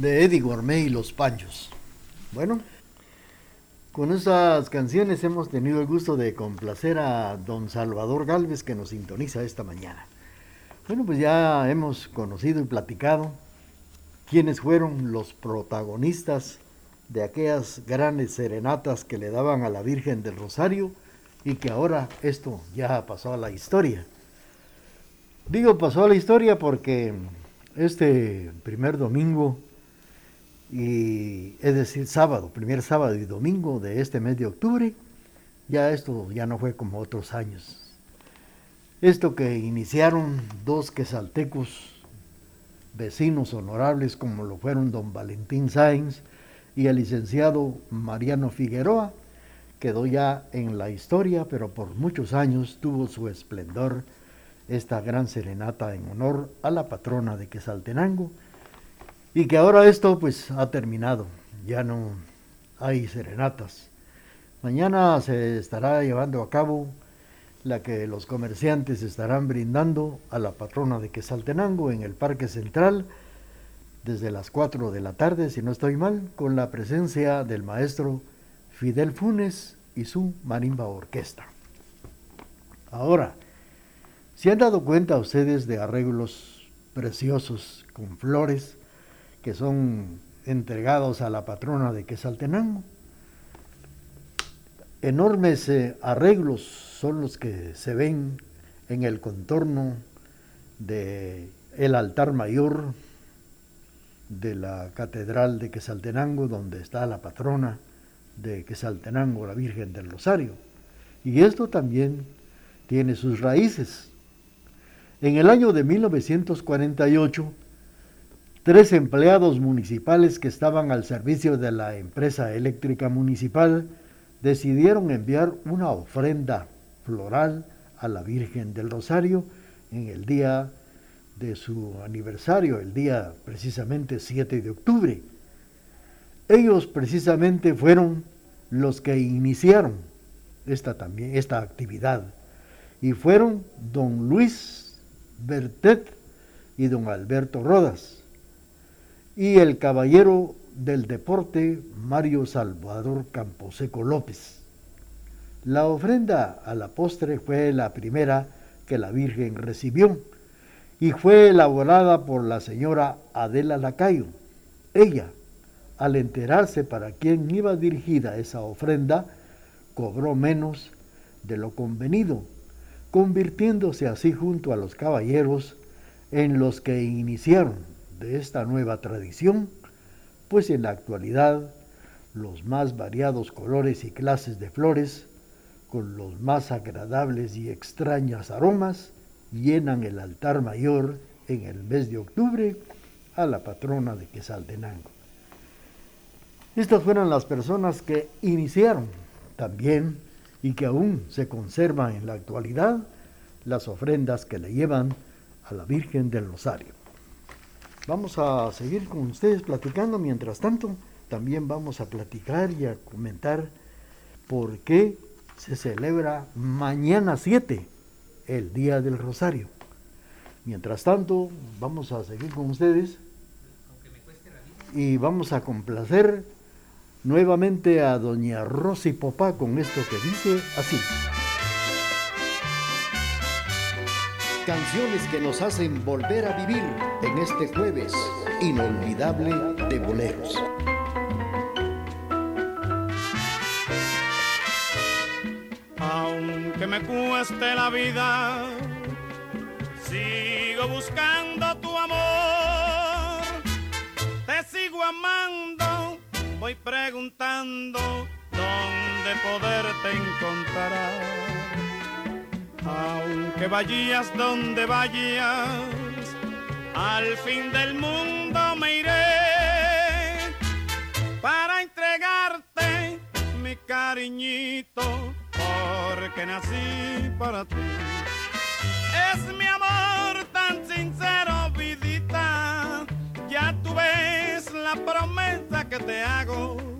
De Eddie Gourmet y los Panchos. Bueno, con estas canciones hemos tenido el gusto de complacer a don Salvador Galvez que nos sintoniza esta mañana. Bueno, pues ya hemos conocido y platicado quiénes fueron los protagonistas de aquellas grandes serenatas que le daban a la Virgen del Rosario y que ahora esto ya pasó a la historia. Digo pasó a la historia porque este primer domingo, y es decir, sábado, primer sábado y domingo de este mes de octubre, ya esto ya no fue como otros años. Esto que iniciaron dos quesaltecos vecinos honorables como lo fueron don Valentín Sáenz y el licenciado Mariano Figueroa, quedó ya en la historia, pero por muchos años tuvo su esplendor esta gran serenata en honor a la patrona de Quesaltenango, y que ahora esto pues ha terminado, ya no hay serenatas. Mañana se estará llevando a cabo la que los comerciantes estarán brindando a la patrona de Quesaltenango en el Parque Central desde las 4 de la tarde, si no estoy mal, con la presencia del maestro Fidel Funes y su marimba orquesta. Ahora, ¿se han dado cuenta ustedes de arreglos preciosos con flores que son entregados a la patrona de Quesaltenango? Enormes eh, arreglos son los que se ven en el contorno de el altar mayor de la catedral de Quesaltenango, donde está la patrona de Quesaltenango, la Virgen del Rosario. Y esto también tiene sus raíces. En el año de 1948, tres empleados municipales que estaban al servicio de la empresa eléctrica municipal decidieron enviar una ofrenda floral a la Virgen del Rosario en el día de su aniversario, el día precisamente 7 de octubre. Ellos precisamente fueron los que iniciaron esta, también, esta actividad y fueron don Luis Bertet y don Alberto Rodas. Y el caballero del deporte Mario Salvador Camposeco López. La ofrenda a la postre fue la primera que la Virgen recibió y fue elaborada por la señora Adela Lacayo. Ella, al enterarse para quién iba dirigida esa ofrenda, cobró menos de lo convenido, convirtiéndose así junto a los caballeros en los que iniciaron de esta nueva tradición, pues en la actualidad los más variados colores y clases de flores, con los más agradables y extrañas aromas, llenan el altar mayor en el mes de octubre a la patrona de Quesaltenango. Estas fueron las personas que iniciaron también y que aún se conservan en la actualidad las ofrendas que le llevan a la Virgen del Rosario. Vamos a seguir con ustedes platicando, mientras tanto también vamos a platicar y a comentar por qué se celebra mañana 7 el Día del Rosario. Mientras tanto, vamos a seguir con ustedes y vamos a complacer nuevamente a doña Rosy Popá con esto que dice así. Canciones que nos hacen volver a vivir en este jueves inolvidable de boleros. Aunque me cueste la vida, sigo buscando tu amor, te sigo amando voy preguntando dónde poderte encontrar. Aunque vayas donde vayas, al fin del mundo me iré para entregarte mi cariñito, porque nací para ti. Es mi amor tan sincero, vidita, ya tú ves la promesa que te hago.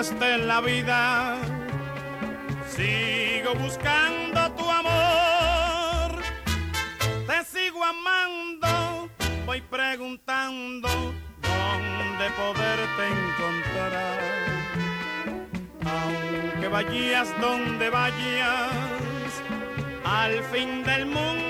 Cueste la vida, sigo buscando tu amor, te sigo amando, voy preguntando dónde poderte encontrar. Aunque vayas donde vayas, al fin del mundo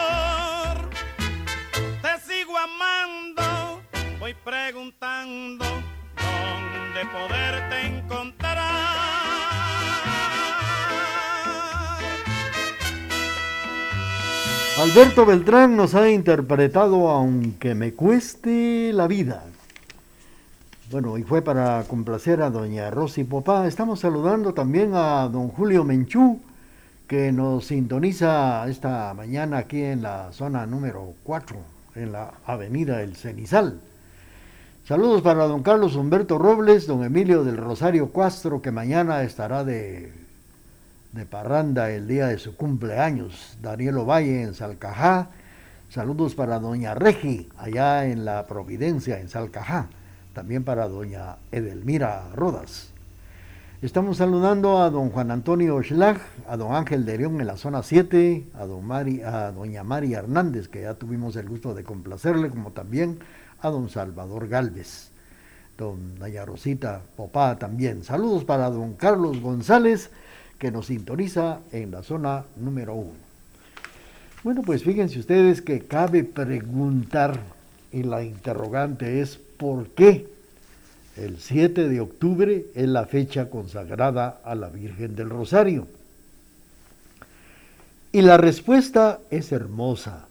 amando, voy preguntando dónde poderte encontrar. Alberto Beltrán nos ha interpretado Aunque me cueste la vida. Bueno, y fue para complacer a doña Rosy Popá. Estamos saludando también a don Julio Menchú, que nos sintoniza esta mañana aquí en la zona número 4 en la avenida El Cenizal. Saludos para don Carlos Humberto Robles, don Emilio del Rosario Castro, que mañana estará de, de parranda el día de su cumpleaños. Daniel Ovalle en Salcajá. Saludos para doña Regi, allá en la Providencia, en Salcajá. También para doña Edelmira Rodas. Estamos saludando a don Juan Antonio Schlag, a don Ángel de León en la zona 7, a, doña María Hernández, que ya tuvimos el gusto de complacerle, como también a don Salvador Galvez, don doña Rosita Popá también. Saludos para don Carlos González, que nos sintoniza en la zona número 1. Bueno, pues fíjense ustedes que cabe preguntar, y la interrogante es ¿por qué? El 7 de octubre es la fecha consagrada a la Virgen del Rosario. Y la respuesta es hermosa,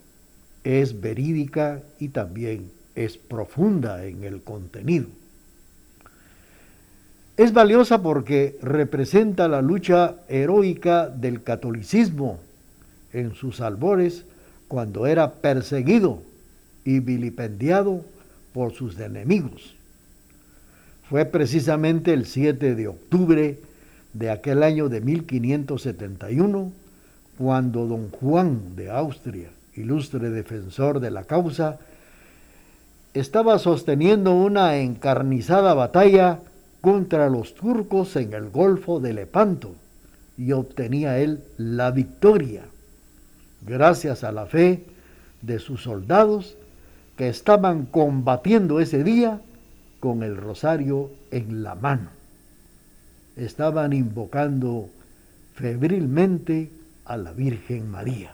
es verídica y también es profunda en el contenido. Es valiosa porque representa la lucha heroica del catolicismo en sus albores cuando era perseguido y vilipendiado por sus enemigos. Fue precisamente el 7 de octubre de aquel año de 1571 cuando don Juan de Austria, ilustre defensor de la causa, estaba sosteniendo una encarnizada batalla contra los turcos en el Golfo de Lepanto y obtenía él la victoria, gracias a la fe de sus soldados que estaban combatiendo ese día con el rosario en la mano. Estaban invocando febrilmente a la Virgen María.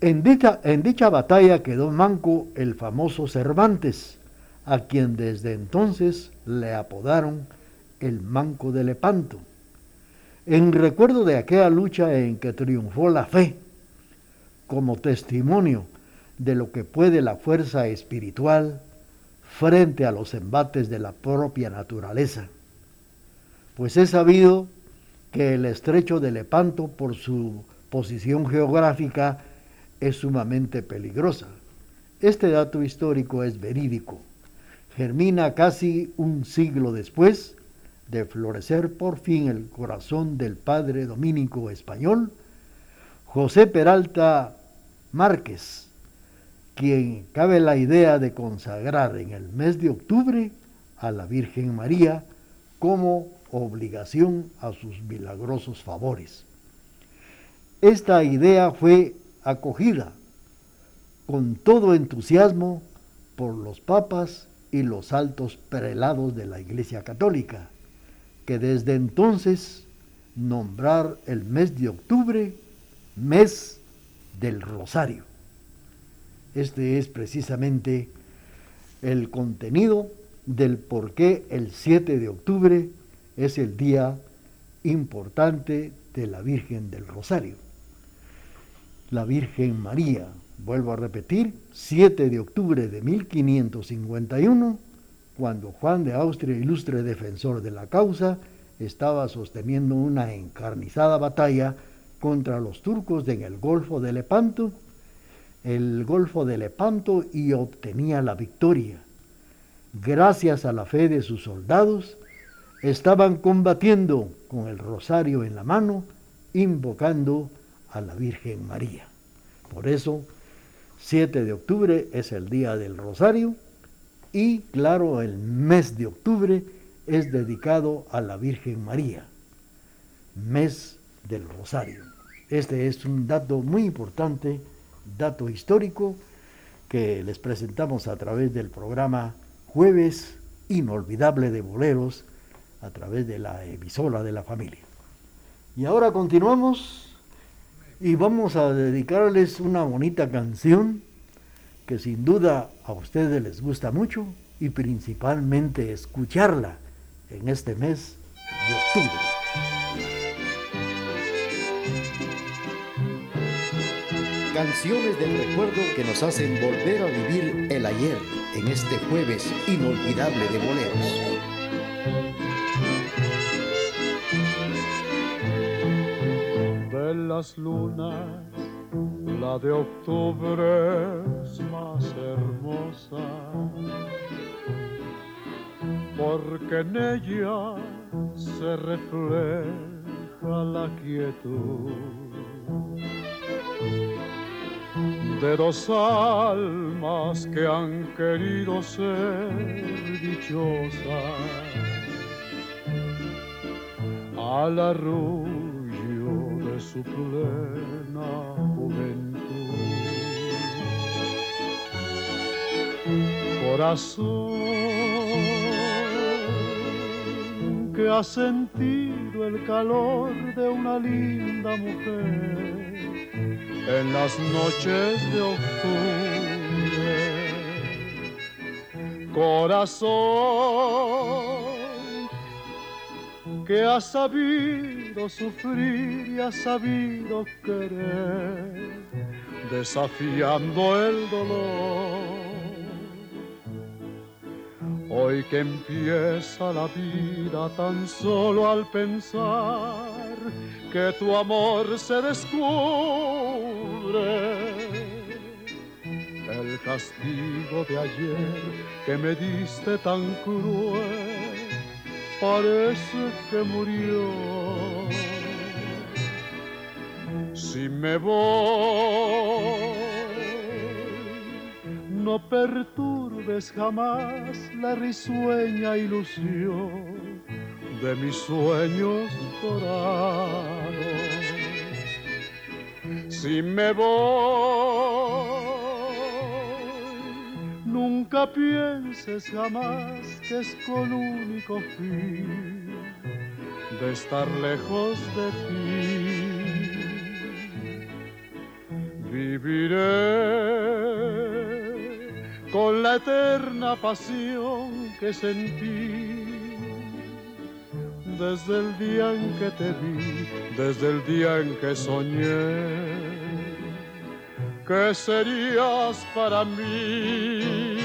En dicha, en dicha batalla quedó manco el famoso Cervantes, a quien desde entonces le apodaron el Manco de Lepanto, en recuerdo de aquella lucha en que triunfó la fe, como testimonio de lo que puede la fuerza espiritual frente a los embates de la propia naturaleza. Pues es sabido que el estrecho de Lepanto, por su posición geográfica, es sumamente peligrosa. Este dato histórico es verídico. Germina casi un siglo después de florecer por fin el corazón del padre dominico español, José Peralta Márquez, quien cabe la idea de consagrar en el mes de octubre a la Virgen María como obligación a sus milagrosos favores. Esta idea fue acogida con todo entusiasmo por los papas y los altos prelados de la Iglesia Católica, que desde entonces nombrar el mes de octubre mes del Rosario. Este es precisamente el contenido del por qué el 7 de octubre es el día importante de la Virgen del Rosario. La Virgen María, vuelvo a repetir, 7 de octubre de 1551, cuando Juan de Austria, ilustre defensor de la causa, estaba sosteniendo una encarnizada batalla contra los turcos en el Golfo de Lepanto el Golfo de Lepanto y obtenía la victoria. Gracias a la fe de sus soldados, estaban combatiendo con el rosario en la mano, invocando a la Virgen María. Por eso, 7 de octubre es el día del rosario y, claro, el mes de octubre es dedicado a la Virgen María, mes del rosario. Este es un dato muy importante dato histórico que les presentamos a través del programa Jueves Inolvidable de Boleros, a través de la emisora de la familia. Y ahora continuamos y vamos a dedicarles una bonita canción que sin duda a ustedes les gusta mucho y principalmente escucharla en este mes de octubre. Canciones del recuerdo que nos hacen volver a vivir el ayer en este jueves inolvidable de boleros. De las lunas, la de octubre es más hermosa, porque en ella se refleja la quietud de dos almas que han querido ser dichosas. al arrullo de su plena juventud. Corazón que ha sentido el calor de una linda mujer en las noches de octubre. Corazón que ha sabido sufrir y ha sabido querer, desafiando el dolor. Hoy que empieza la vida tan solo al pensar que tu amor se descubre. El castigo de ayer que me diste tan cruel parece que murió. Si me voy, no perturbes jamás la risueña ilusión de mis sueños dorados. Si me voy, nunca pienses jamás que es con único fin de estar lejos de ti. Viviré con la eterna pasión que sentí desde el día en que te vi, desde el día en que soñé que serías para mí.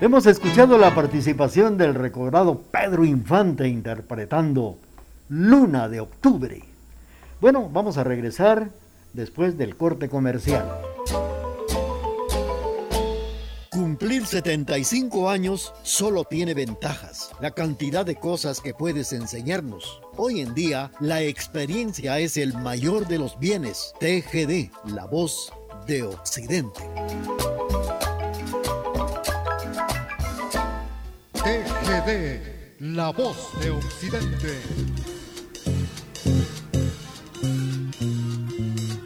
Hemos escuchado la participación del recordado Pedro Infante interpretando Luna de Octubre. Bueno, vamos a regresar después del corte comercial. Cumplir 75 años solo tiene ventajas. La cantidad de cosas que puedes enseñarnos. Hoy en día, la experiencia es el mayor de los bienes. TGD, la voz de Occidente. TGD, la voz de Occidente.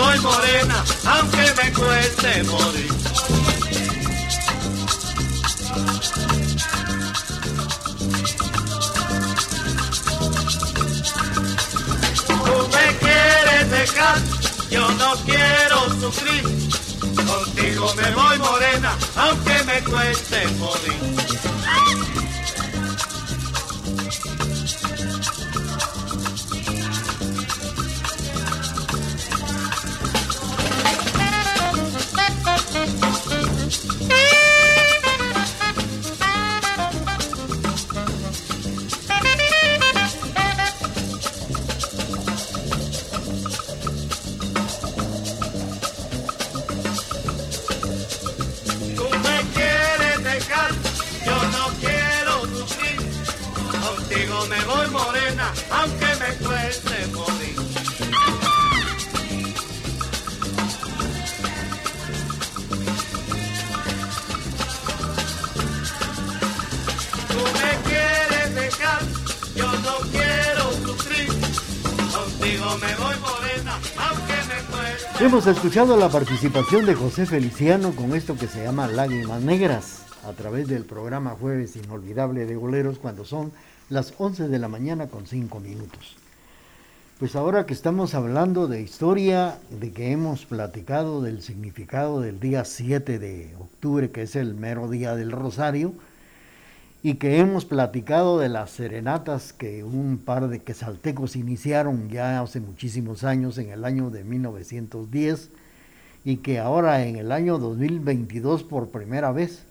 soy morena, aunque me cueste morir. Tú me quieres dejar, yo no quiero sufrir. Contigo me voy morena, aunque me cueste morir. Hemos escuchado la participación de José Feliciano con esto que se llama Lágrimas Negras a través del programa Jueves Inolvidable de Boleros cuando son las 11 de la mañana con 5 minutos. Pues ahora que estamos hablando de historia, de que hemos platicado del significado del día 7 de octubre, que es el mero día del Rosario, y que hemos platicado de las serenatas que un par de quesaltecos iniciaron ya hace muchísimos años, en el año de 1910, y que ahora en el año 2022 por primera vez,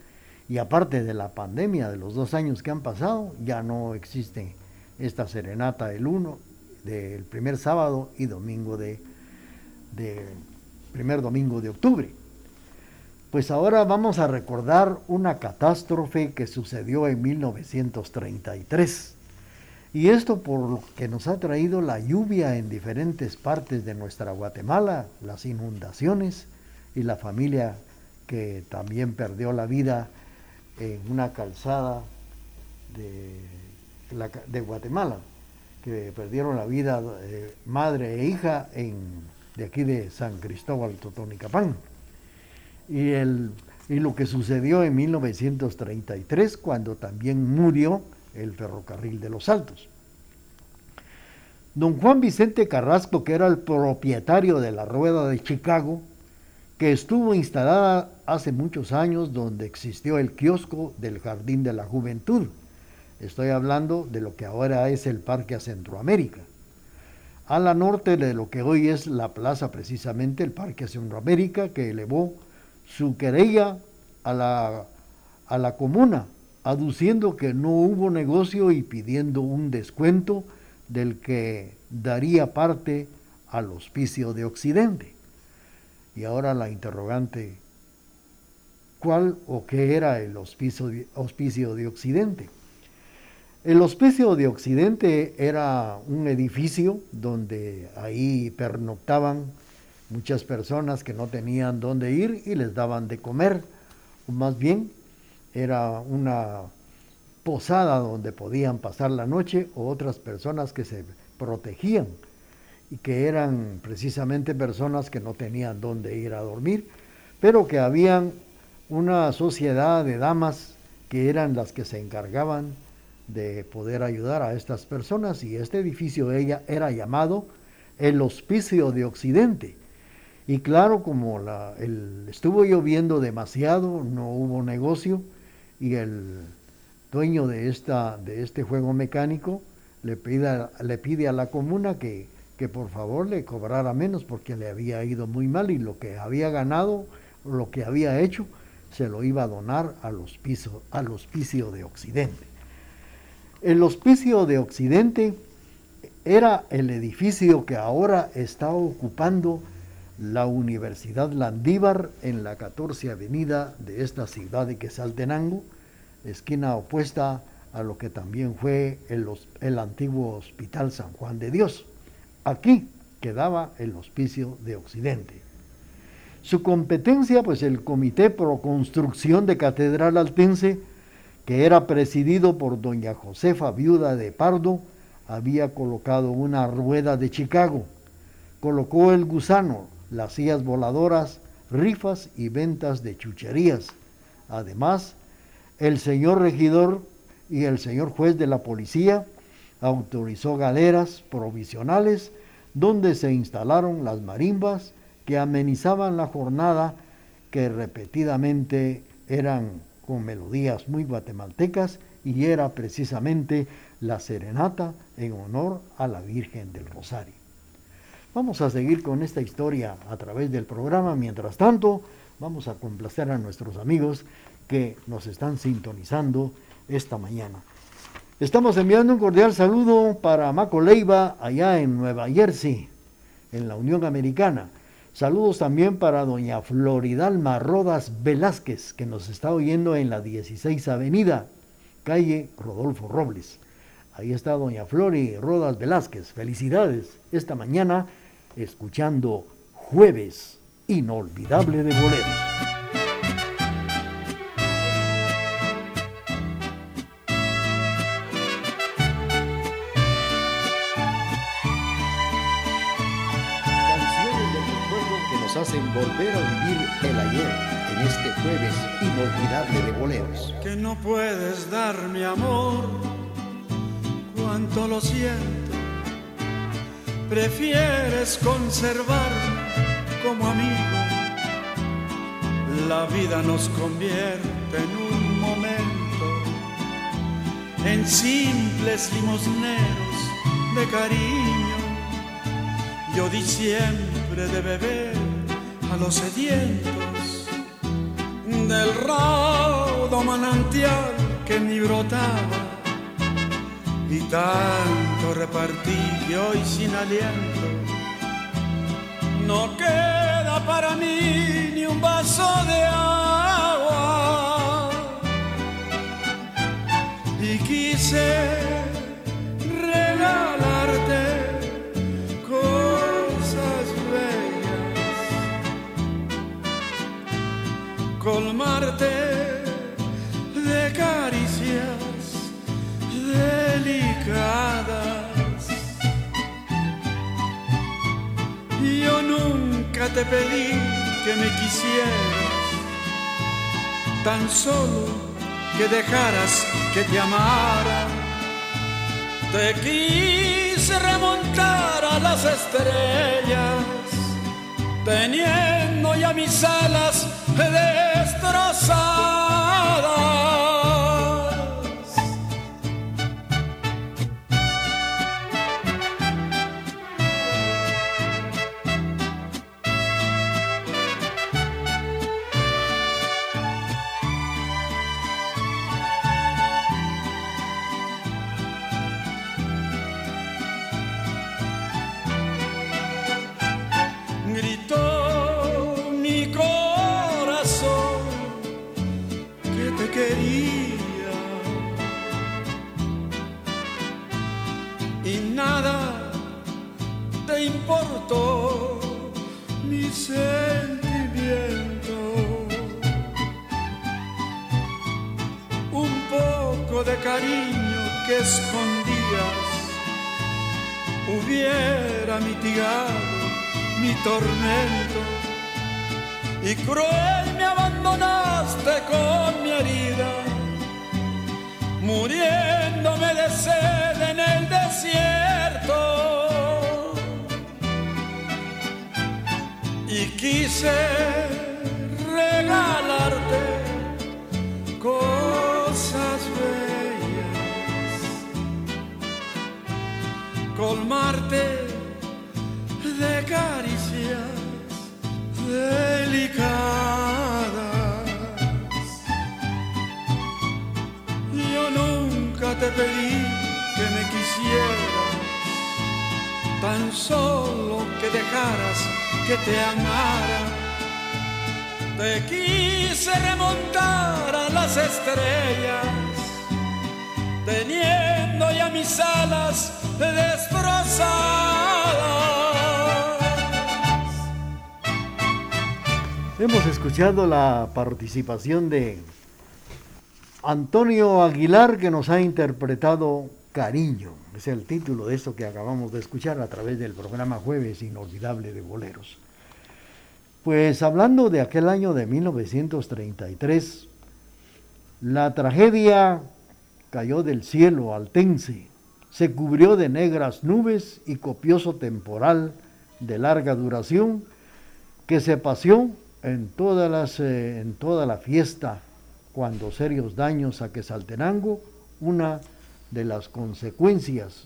y aparte de la pandemia de los dos años que han pasado, ya no existe esta serenata del 1, del primer sábado y domingo de, de primer domingo de octubre. Pues ahora vamos a recordar una catástrofe que sucedió en 1933. Y esto por lo que nos ha traído la lluvia en diferentes partes de nuestra Guatemala, las inundaciones y la familia que también perdió la vida en una calzada de, la- de Guatemala, que perdieron la vida eh, madre e hija en, de aquí de San Cristóbal Totonicapán y, el, y lo que sucedió en 1933 cuando también murió el ferrocarril de los Altos. Don Juan Vicente Carrasco, que era el propietario de la Rueda de Chicago, que estuvo instalada hace muchos años donde existió el kiosco del Jardín de la Juventud. Estoy hablando de lo que ahora es el Parque a Centroamérica. A la norte de lo que hoy es la plaza, precisamente el Parque a Centroamérica, que elevó su querella a la, a la comuna, aduciendo que no hubo negocio y pidiendo un descuento del que daría parte al hospicio de Occidente. Y ahora la interrogante, ¿cuál o qué era el hospicio de, hospicio de Occidente? El hospicio de Occidente era un edificio donde ahí pernoctaban muchas personas que no tenían dónde ir y les daban de comer. O más bien, era una posada donde podían pasar la noche o otras personas que se protegían y que eran precisamente personas que no tenían dónde ir a dormir, pero que habían una sociedad de damas que eran las que se encargaban de poder ayudar a estas personas y este edificio ella era llamado el Hospicio de Occidente. Y claro, como la, el, estuvo lloviendo demasiado, no hubo negocio y el dueño de, esta, de este juego mecánico le pide, le pide a la comuna que, que por favor le cobrara menos porque le había ido muy mal y lo que había ganado, lo que había hecho, se lo iba a donar al hospicio, al hospicio de Occidente. El hospicio de Occidente era el edificio que ahora está ocupando la Universidad Landívar en la 14 Avenida de esta ciudad de Quesaltenango, esquina opuesta a lo que también fue el, el antiguo Hospital San Juan de Dios. Aquí quedaba el Hospicio de Occidente. Su competencia, pues el Comité Pro Construcción de Catedral Altense, que era presidido por doña Josefa Viuda de Pardo, había colocado una rueda de Chicago, colocó el gusano, las sillas voladoras, rifas y ventas de chucherías. Además, el señor regidor y el señor juez de la policía autorizó galeras provisionales donde se instalaron las marimbas que amenizaban la jornada que repetidamente eran con melodías muy guatemaltecas y era precisamente la serenata en honor a la Virgen del Rosario. Vamos a seguir con esta historia a través del programa. Mientras tanto, vamos a complacer a nuestros amigos que nos están sintonizando esta mañana. Estamos enviando un cordial saludo para Maco Leiva, allá en Nueva Jersey, en la Unión Americana. Saludos también para doña Floridalma Rodas Velázquez, que nos está oyendo en la 16 Avenida, calle Rodolfo Robles, Ahí está doña Flori Rodas Velázquez. Felicidades esta mañana escuchando Jueves Inolvidable de Boleros. Canciones del recuerdo que nos hacen volver a vivir el ayer en este jueves inolvidable de boleros. que no puedes dar mi amor, cuánto lo siento. Prefieres conservar como amigo. La vida nos convierte en un momento en simples limosneros de cariño. Yo di siempre de beber a los sedientos del raudo manantial que mí brotaba y tanto repartí que hoy sin aliento. No queda para mí ni un vaso de agua. Y quise regalarte cosas bellas. Colmarte de caricias Yo nunca te pedí que me quisieras, tan solo que dejaras que te amara. Te quise remontar a las estrellas teniendo ya mis alas destrozadas. Y nada te importó mi sentimiento. Un poco de cariño que escondías hubiera mitigado mi tormento y cruel con mi herida, muriéndome de sed en el desierto. Y quise te pedí que me quisieras, tan solo que dejaras que te amara. Te quise remontar a las estrellas, teniendo ya mis alas destrozadas. Hemos escuchado la participación de Antonio Aguilar que nos ha interpretado Cariño. Es el título de esto que acabamos de escuchar a través del programa Jueves Inolvidable de Boleros. Pues hablando de aquel año de 1933, la tragedia cayó del cielo altense, se cubrió de negras nubes y copioso temporal de larga duración que se paseó en, todas las, eh, en toda la fiesta cuando serios daños a Quesaltenango, una de las consecuencias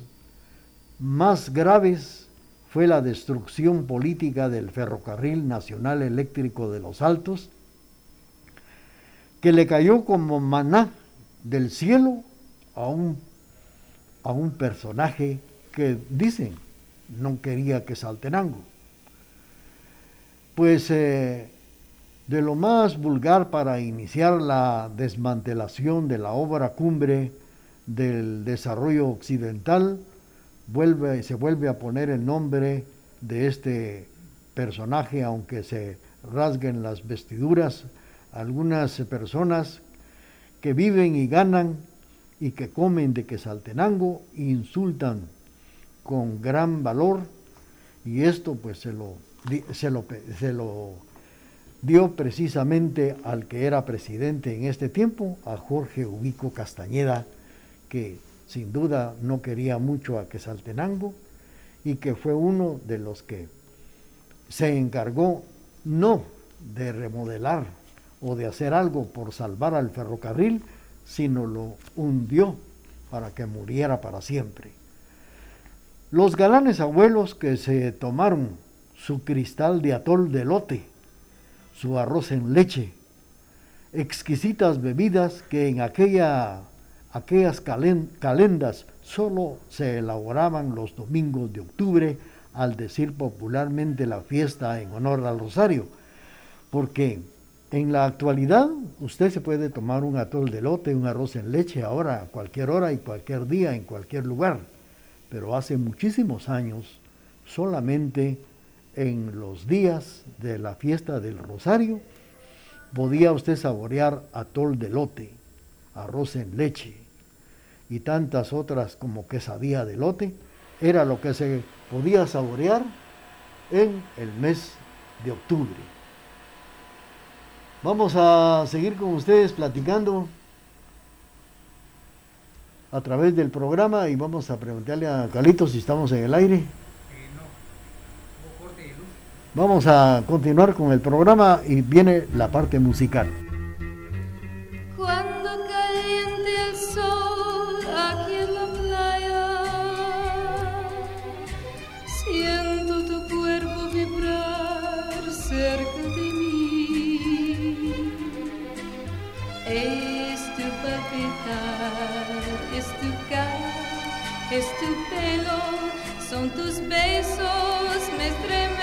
más graves fue la destrucción política del Ferrocarril Nacional Eléctrico de los Altos, que le cayó como maná del cielo a un, a un personaje que dicen no quería que Saltenango. Pues eh, de lo más vulgar para iniciar la desmantelación de la obra cumbre del desarrollo occidental, vuelve, se vuelve a poner el nombre de este personaje, aunque se rasguen las vestiduras, algunas personas que viven y ganan y que comen de Quesaltenango insultan con gran valor y esto pues se lo, se lo, se lo dio precisamente al que era presidente en este tiempo, a Jorge Ubico Castañeda, que sin duda no quería mucho a Quesaltenango y que fue uno de los que se encargó no de remodelar o de hacer algo por salvar al ferrocarril, sino lo hundió para que muriera para siempre. Los galanes abuelos que se tomaron su cristal de atol de lote, su arroz en leche, exquisitas bebidas que en aquella, aquellas calendas solo se elaboraban los domingos de octubre, al decir popularmente la fiesta en honor al rosario, porque en la actualidad usted se puede tomar un atol de lote, un arroz en leche ahora, a cualquier hora y cualquier día, en cualquier lugar, pero hace muchísimos años solamente en los días de la fiesta del rosario podía usted saborear atol de lote, arroz en leche y tantas otras como quesadilla de lote, era lo que se podía saborear en el mes de octubre. Vamos a seguir con ustedes platicando a través del programa y vamos a preguntarle a Calito si estamos en el aire. Vamos a continuar con el programa y viene la parte musical. Cuando caliente el sol aquí en la playa, siento tu cuerpo vibrar cerca de mí. Es tu palpitar, es tu cara, es tu pelo, son tus besos, me estremecen.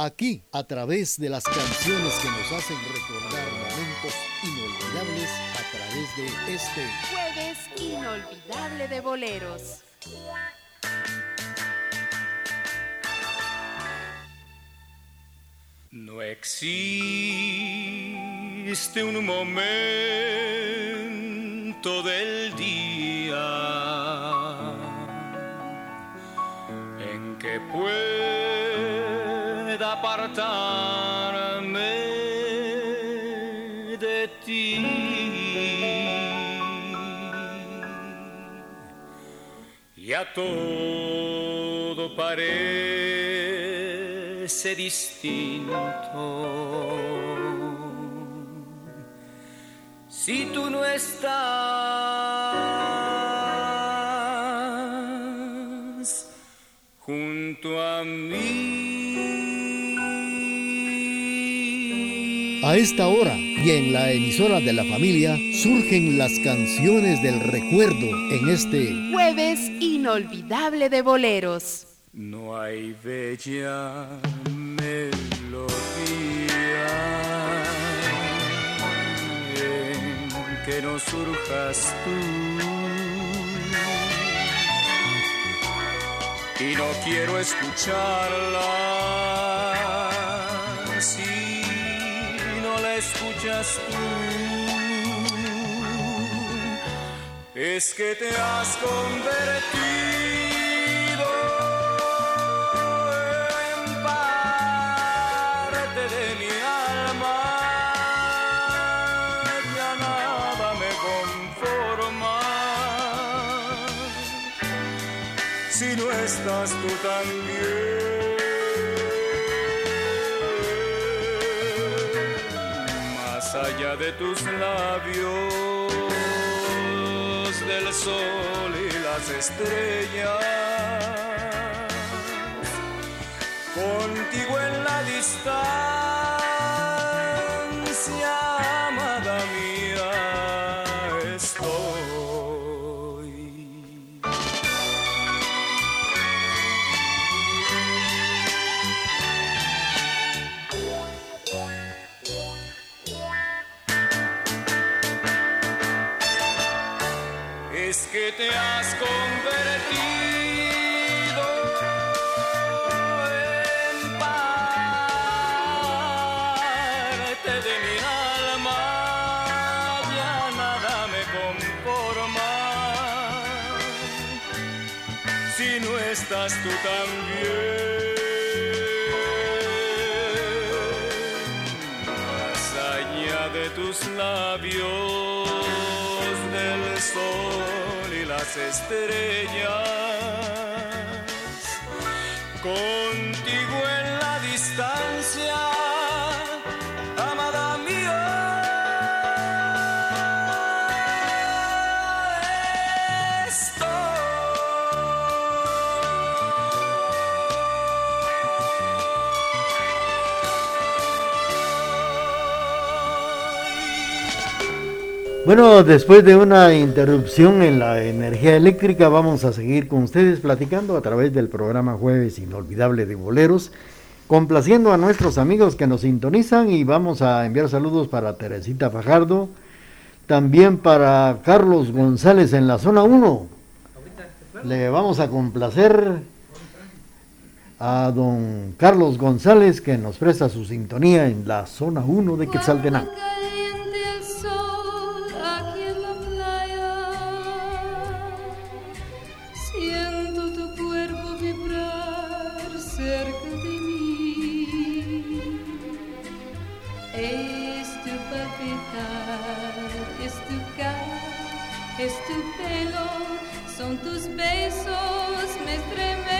Aquí, a través de las canciones que nos hacen recordar momentos inolvidables, a través de este Jueves inolvidable de boleros. No existe un momento del día en que pueda apartarme de ti. Ya todo parece distinto. Si tú no estás junto a mí. Esta hora y en la emisora de la familia surgen las canciones del recuerdo en este Jueves inolvidable de boleros. No hay bella melodía en que no surjas tú. Y no quiero escucharla escuchas tú. Es que te has convertido en parte de de tus labios del sol y las estrellas. Contigo en la distancia, te has convertido en parte de mi alma, ya nada me conforma. Si no estás tú también, de tus labios las estrellas. Contigo Bueno, después de una interrupción en la energía eléctrica, vamos a seguir con ustedes platicando a través del programa Jueves Inolvidable de Boleros, complaciendo a nuestros amigos que nos sintonizan y vamos a enviar saludos para Teresita Fajardo, también para Carlos González en la zona 1. Le vamos a complacer a don Carlos González que nos presta su sintonía en la zona 1 de Quetzaltenango. Besos, me estremezco.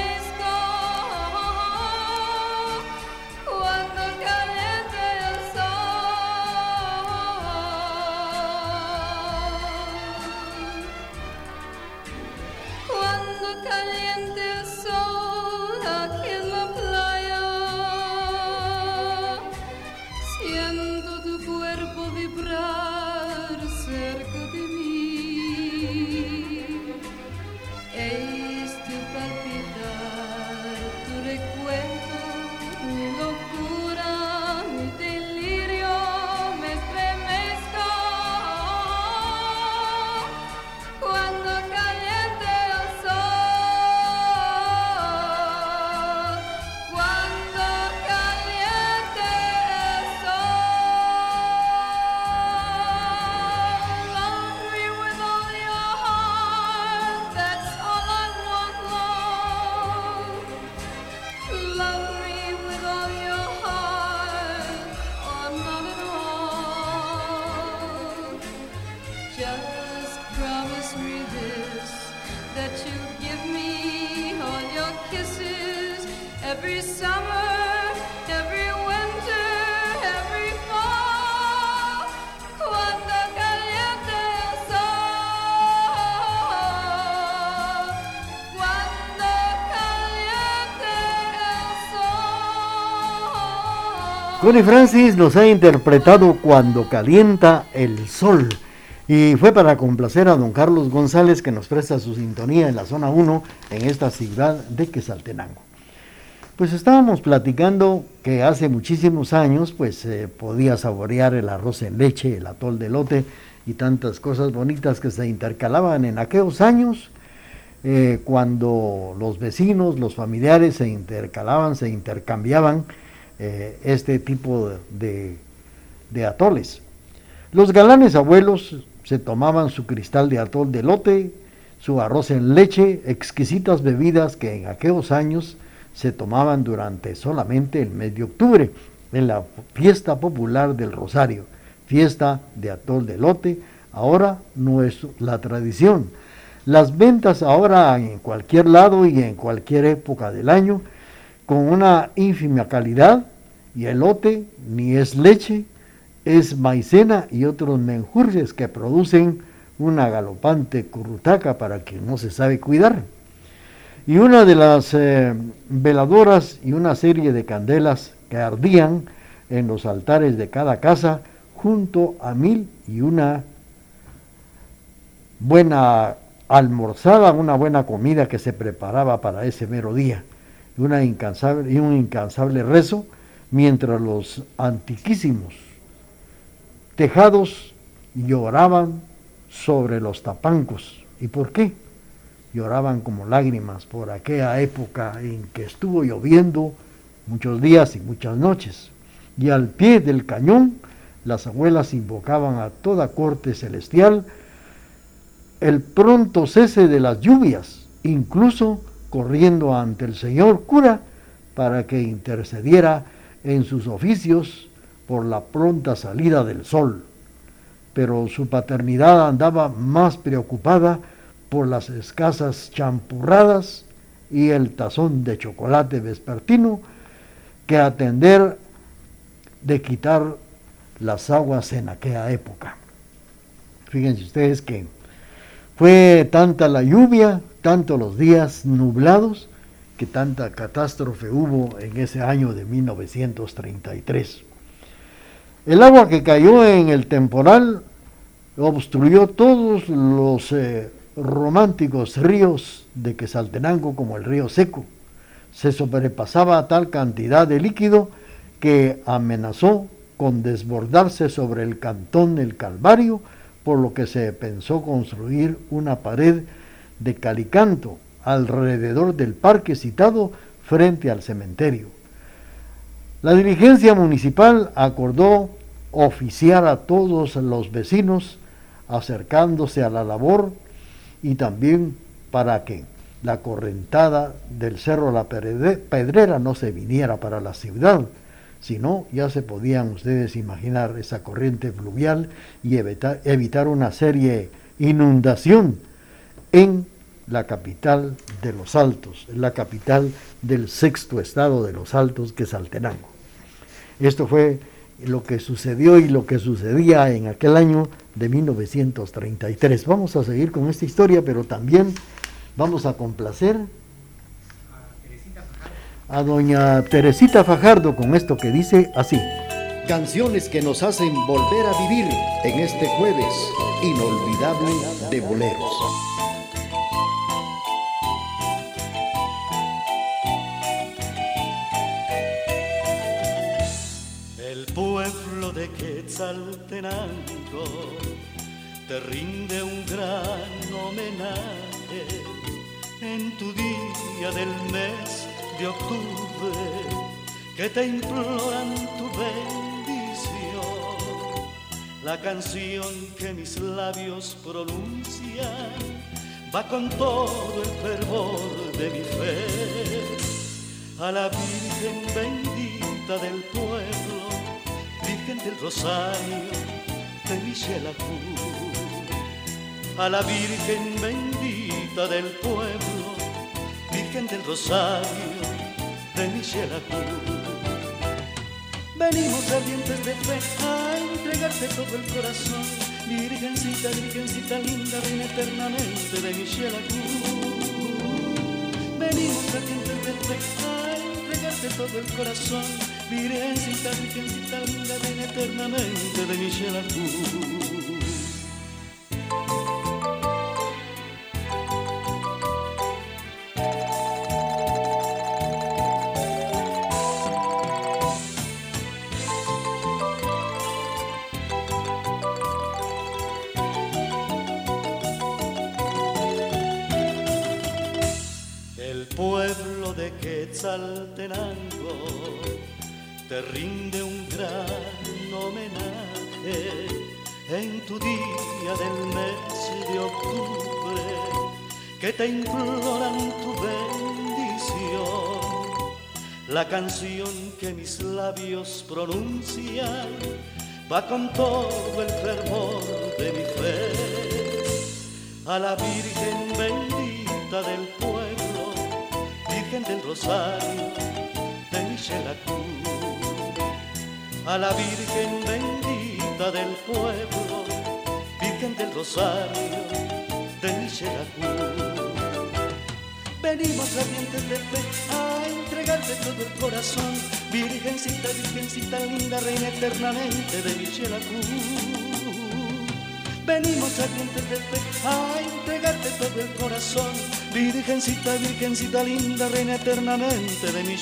Connie Francis nos ha interpretado Cuando calienta el sol. Y fue para complacer a don Carlos González que nos presta su sintonía en la zona 1 en esta ciudad de Quesaltenango. Pues estábamos platicando que hace muchísimos años pues se podía saborear el arroz en leche, el atol de lote y tantas cosas bonitas que se intercalaban en aquellos años eh, cuando los vecinos, los familiares se intercalaban, se intercambiaban eh, este tipo de, de atoles. Los galanes abuelos se tomaban su cristal de atol de lote, su arroz en leche, exquisitas bebidas que en aquellos años se tomaban durante solamente el mes de octubre, en la fiesta popular del Rosario, fiesta de atol de lote, ahora no es la tradición. Las ventas ahora en cualquier lado y en cualquier época del año, con una ínfima calidad, y el lote ni es leche, es maicena y otros menjurjes que producen una galopante currutaca para quien no se sabe cuidar. Y una de las eh, veladoras y una serie de candelas que ardían en los altares de cada casa junto a mil y una buena almorzada, una buena comida que se preparaba para ese mero día, una incansable, y un incansable rezo, mientras los antiquísimos tejados lloraban sobre los tapancos. ¿Y por qué? Lloraban como lágrimas por aquella época en que estuvo lloviendo muchos días y muchas noches. Y al pie del cañón las abuelas invocaban a toda corte celestial el pronto cese de las lluvias, incluso corriendo ante el señor cura para que intercediera en sus oficios por la pronta salida del sol. Pero su paternidad andaba más preocupada por las escasas champurradas y el tazón de chocolate vespertino que atender de quitar las aguas en aquella época. Fíjense ustedes que fue tanta la lluvia, tanto los días nublados, que tanta catástrofe hubo en ese año de 1933. El agua que cayó en el temporal obstruyó todos los eh, románticos ríos de Quesaltenango como el río Seco. Se sobrepasaba tal cantidad de líquido que amenazó con desbordarse sobre el cantón El Calvario, por lo que se pensó construir una pared de calicanto alrededor del parque citado frente al cementerio. La dirigencia municipal acordó oficiar a todos los vecinos acercándose a la labor y también para que la correntada del Cerro La Pedrera no se viniera para la ciudad, sino ya se podían ustedes imaginar esa corriente fluvial y evitar, evitar una serie inundación en la capital de los Altos, la capital del sexto estado de los Altos, que es Altenango. Esto fue lo que sucedió y lo que sucedía en aquel año de 1933. Vamos a seguir con esta historia, pero también vamos a complacer a doña Teresita Fajardo con esto que dice así. Canciones que nos hacen volver a vivir en este jueves inolvidable de boleros. Te rinde un gran homenaje en tu día del mes de octubre que te imploran tu bendición. La canción que mis labios pronuncian va con todo el fervor de mi fe a la Virgen bendita del pueblo, Virgen del Rosario de Michelacú. A la Virgen bendita del pueblo, Virgen del Rosario de Michel Venimos ardientes de fe a entregarte todo el corazón, Virgencita, Virgencita linda, reina eternamente de Michel Venimos ardientes de fe a entregarte todo el corazón, Virgencita, Virgencita linda, reina eternamente de Michel Canción que mis labios pronuncian va con todo el fervor de mi fe a la Virgen bendita del pueblo Virgen del Rosario de Michelacú, a la Virgen bendita del pueblo, Virgen del Rosario de Michelacú. Venimos ardientes de fe a entregarte todo el corazón, Virgencita, Virgencita linda, reina eternamente de Michelacú. Venimos ardientes de fe a entregarte todo el corazón, Virgencita, Virgencita linda, reina eternamente de mi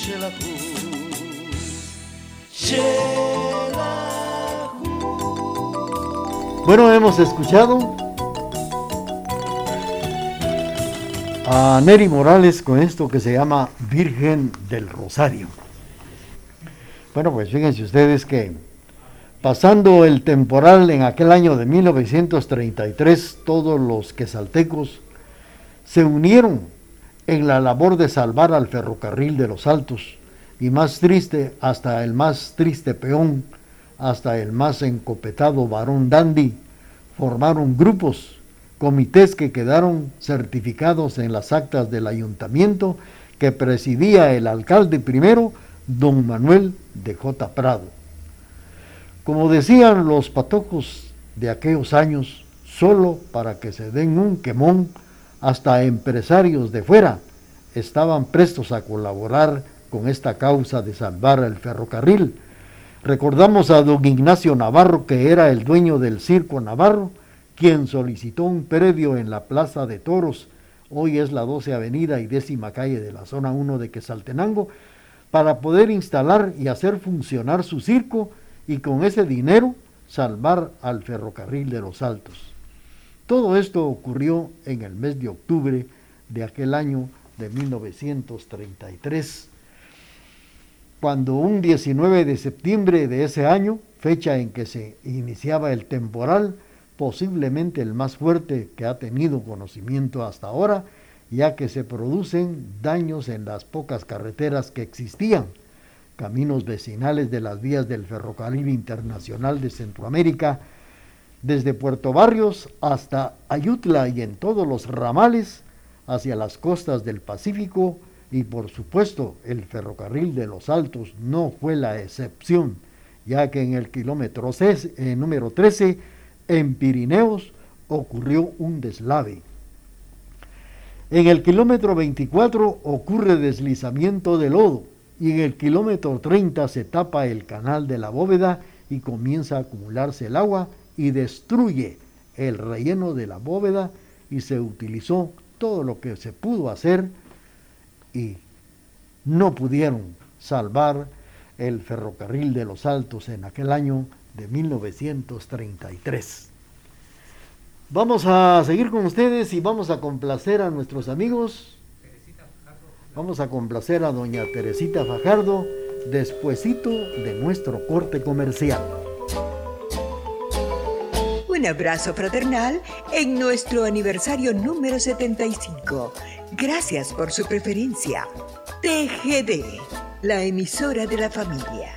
Bueno, hemos escuchado a Neri Morales con esto que se llama Virgen del Rosario. Bueno, pues fíjense ustedes que Pasando el temporal en aquel año de 1933, todos los quesaltecos se unieron en la labor de salvar al ferrocarril de los Altos, y más triste, hasta el más triste peón, hasta el más encopetado varón dandy, formaron grupos, comités que quedaron certificados en las actas del ayuntamiento que presidía el alcalde primero, don Manuel de J. Prado. Como decían los patojos de aquellos años, solo para que se den un quemón, hasta empresarios de fuera estaban prestos a colaborar con esta causa de salvar el ferrocarril. Recordamos a don Ignacio Navarro, que era el dueño del Circo Navarro, quien solicitó un predio en la Plaza de Toros, hoy es la 12 Avenida y décima calle de la zona 1 de Quesaltenango, para poder instalar y hacer funcionar su circo y con ese dinero salvar al ferrocarril de los Altos. Todo esto ocurrió en el mes de octubre de aquel año de 1933, cuando un 19 de septiembre de ese año, fecha en que se iniciaba el temporal, posiblemente el más fuerte que ha tenido conocimiento hasta ahora, ya que se producen daños en las pocas carreteras que existían caminos vecinales de las vías del Ferrocarril Internacional de Centroamérica, desde Puerto Barrios hasta Ayutla y en todos los ramales hacia las costas del Pacífico y por supuesto el ferrocarril de los Altos no fue la excepción, ya que en el kilómetro eh, número 13 en Pirineos ocurrió un deslave. En el kilómetro 24 ocurre deslizamiento de lodo y en el kilómetro 30 se tapa el canal de la bóveda y comienza a acumularse el agua y destruye el relleno de la bóveda y se utilizó todo lo que se pudo hacer y no pudieron salvar el ferrocarril de los Altos en aquel año de 1933. Vamos a seguir con ustedes y vamos a complacer a nuestros amigos Vamos a complacer a doña Teresita Fajardo despuesito de nuestro corte comercial. Un abrazo fraternal en nuestro aniversario número 75. Gracias por su preferencia. TGD, la emisora de la familia.